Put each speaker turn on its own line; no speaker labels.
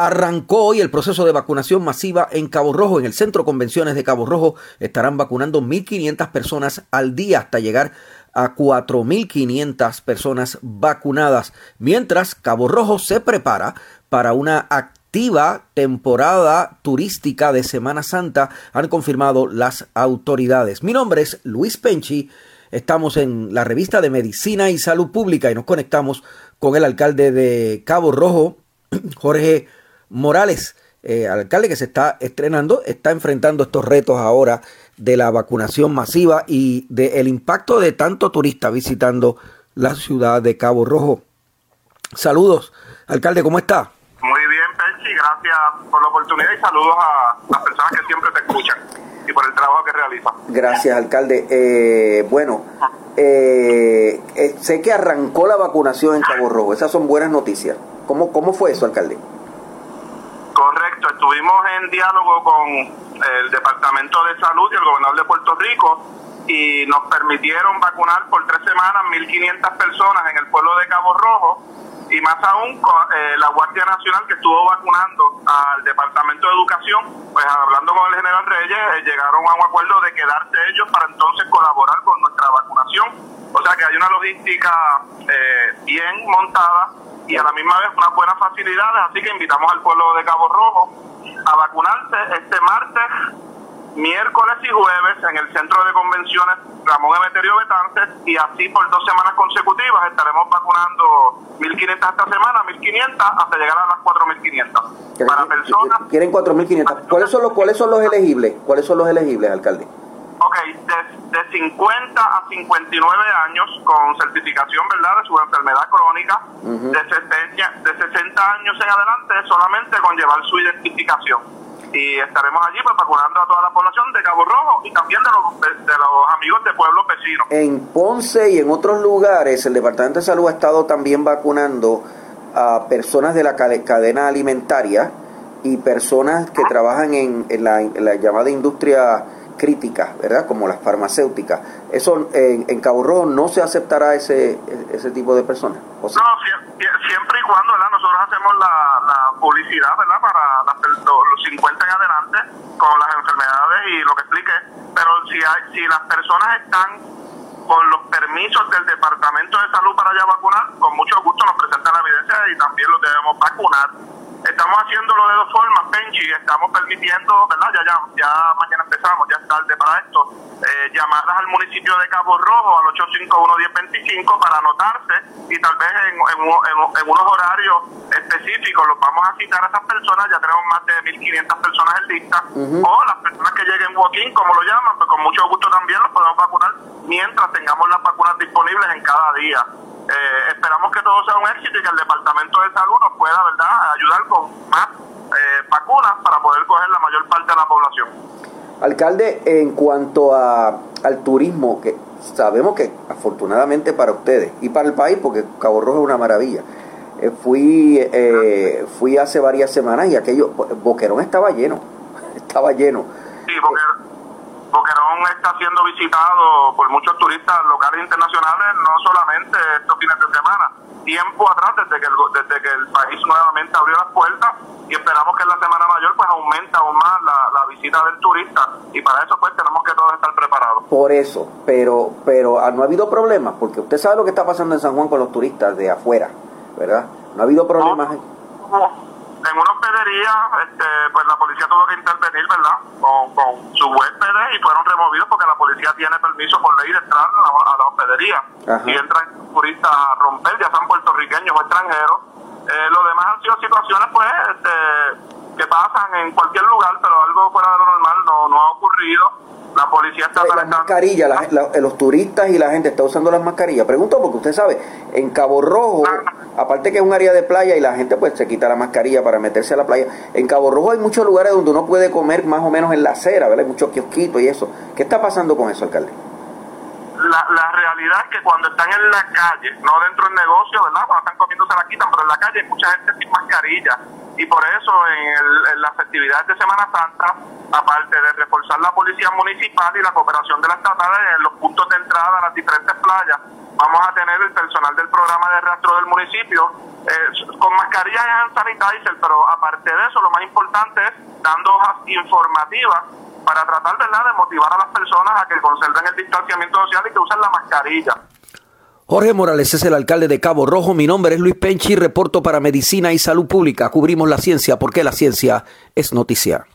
Arrancó hoy el proceso de vacunación masiva en Cabo Rojo. En el Centro Convenciones de Cabo Rojo estarán vacunando 1.500 personas al día hasta llegar a 4.500 personas vacunadas, mientras Cabo Rojo se prepara para una activa temporada turística de Semana Santa, han confirmado las autoridades. Mi nombre es Luis Penchi, estamos en la revista de Medicina y Salud Pública y nos conectamos con el alcalde de Cabo Rojo, Jorge Morales. Eh, alcalde que se está estrenando, está enfrentando estos retos ahora de la vacunación masiva y del impacto de tanto turista visitando la ciudad de Cabo Rojo. Saludos, alcalde, ¿cómo está?
Muy bien, Penchi, gracias por la oportunidad y saludos a las personas que siempre te escuchan y por el trabajo que realiza.
Gracias, alcalde. Eh, bueno, eh, sé que arrancó la vacunación en Cabo Rojo, esas son buenas noticias. ¿Cómo, cómo fue eso, alcalde?
Estuvimos en diálogo con el Departamento de Salud y el gobernador de Puerto Rico y nos permitieron vacunar por tres semanas 1.500 personas en el pueblo de Cabo Rojo y más aún eh, la Guardia Nacional que estuvo vacunando al Departamento de Educación, pues hablando con el general Reyes, eh, llegaron a un acuerdo de quedarse ellos para entonces colaborar con nuestra vacunación. O sea que hay una logística eh, bien montada y a la misma vez unas buenas facilidades, así que invitamos al pueblo de Cabo Rojo a vacunarse este martes, miércoles y jueves en el Centro de Convenciones Ramón Emeterio Betances y así por dos semanas consecutivas estaremos vacunando 1.500 esta semana, 1.500 hasta llegar a las 4.500. Para personas...
Quieren 4.500. ¿Cuáles son los cuáles son los elegibles? ¿Cuáles son los elegibles, alcalde?
Ok, de, de 50 a 59 años con certificación, ¿verdad?, de su enfermedad crónica, de, 60, de 60 años en adelante solamente con llevar su identificación. Y estaremos allí pues, vacunando a toda la población de Cabo Rojo y también de los, de, los amigos de pueblos vecinos.
En Ponce y en otros lugares, el Departamento de Salud ha estado también vacunando a personas de la cadena alimentaria y personas que trabajan en, en, la, en la llamada industria críticas, ¿verdad? Como las farmacéuticas. Eso en, en Cabo Rojo no se aceptará ese ese tipo de personas.
No, siempre y cuando, ¿verdad? Nosotros hacemos la, publicidad, ¿verdad? Para los 50 en adelante con las enfermedades y lo que expliqué. Pero si hay, si las personas están con los permisos del Departamento de Salud para ya vacunar, con mucho gusto nos presentan la evidencia y también los debemos vacunar Estamos haciéndolo de dos formas, Benji. Estamos permitiendo, ¿verdad? Ya, ya, ya mañana empezamos, ya es tarde para esto. Eh, llamadas al municipio de Cabo Rojo al 851-1025 para anotarse y tal vez en, en, unos horarios específicos los vamos a citar a esas personas. Ya tenemos más de 1.500 personas en lista. O las personas que lleguen walking, como lo llaman, pues con mucho gusto también los podemos vacunar mientras tengamos las vacunas disponibles en cada día. Eh, esperamos que todo sea un éxito y que el Departamento de Salud nos pueda verdad ayudar con más eh, vacunas para poder coger la mayor parte de la población.
Alcalde, en cuanto a, al turismo, que sabemos que afortunadamente para ustedes y para el país, porque Cabo Rojo es una maravilla, eh, fui, fui hace varias semanas y aquello, Boquerón estaba lleno, estaba lleno.
Sí, Boquerón Boquerón está siendo visitado por muchos turistas locales e internacionales, no solamente estos fines de semana, tiempo atrás desde que el, desde que el país nuevamente abrió las puertas y esperamos que en la Semana Mayor pues aumenta aún más la, la visita del turista y para eso pues tenemos que todos estar preparados.
Por eso, pero pero ah, no ha habido problemas porque usted sabe lo que está pasando en San Juan con los turistas de afuera, ¿verdad? No ha habido problemas.
en una hospedería, este, pues la policía tuvo que intervenir, ¿verdad? Con, con sus huéspedes y fueron removidos porque la policía tiene permiso por ley de entrar a la, hospedería. Y entran turistas a romper, ya sean puertorriqueños o extranjeros. Eh, lo demás han sido situaciones, pues, este, que pasan en cualquier lugar, pero algo fuera de lo normal no, no ha ocurrido la policía está
las mascarillas, los turistas y la gente está usando las mascarillas. Pregunto porque usted sabe, en Cabo Rojo, aparte que es un área de playa y la gente pues se quita la mascarilla para meterse a la playa, en Cabo Rojo hay muchos lugares donde uno puede comer más o menos en la acera, ¿verdad? Hay muchos kiosquitos y eso. ¿Qué está pasando con eso, alcalde?
la, la realidad es que cuando están en la calle, no dentro del negocio, ¿verdad? Cuando están comiendo se la quitan, pero en la calle hay mucha gente sin mascarilla. Y por eso en, en las festividades de Semana Santa, aparte de reforzar la policía municipal y la cooperación de las estatales en los puntos de entrada a las diferentes playas, vamos a tener el personal del programa de rastro del municipio eh, con mascarillas y sanitizer, pero aparte de eso, lo más importante es dando hojas informativas para tratar ¿verdad? de motivar a las personas a que conserven el distanciamiento social y que usen la mascarilla.
Jorge Morales es el alcalde de Cabo Rojo. Mi nombre es Luis Penchi. Reporto para Medicina y Salud Pública. Cubrimos la ciencia porque la ciencia es noticia.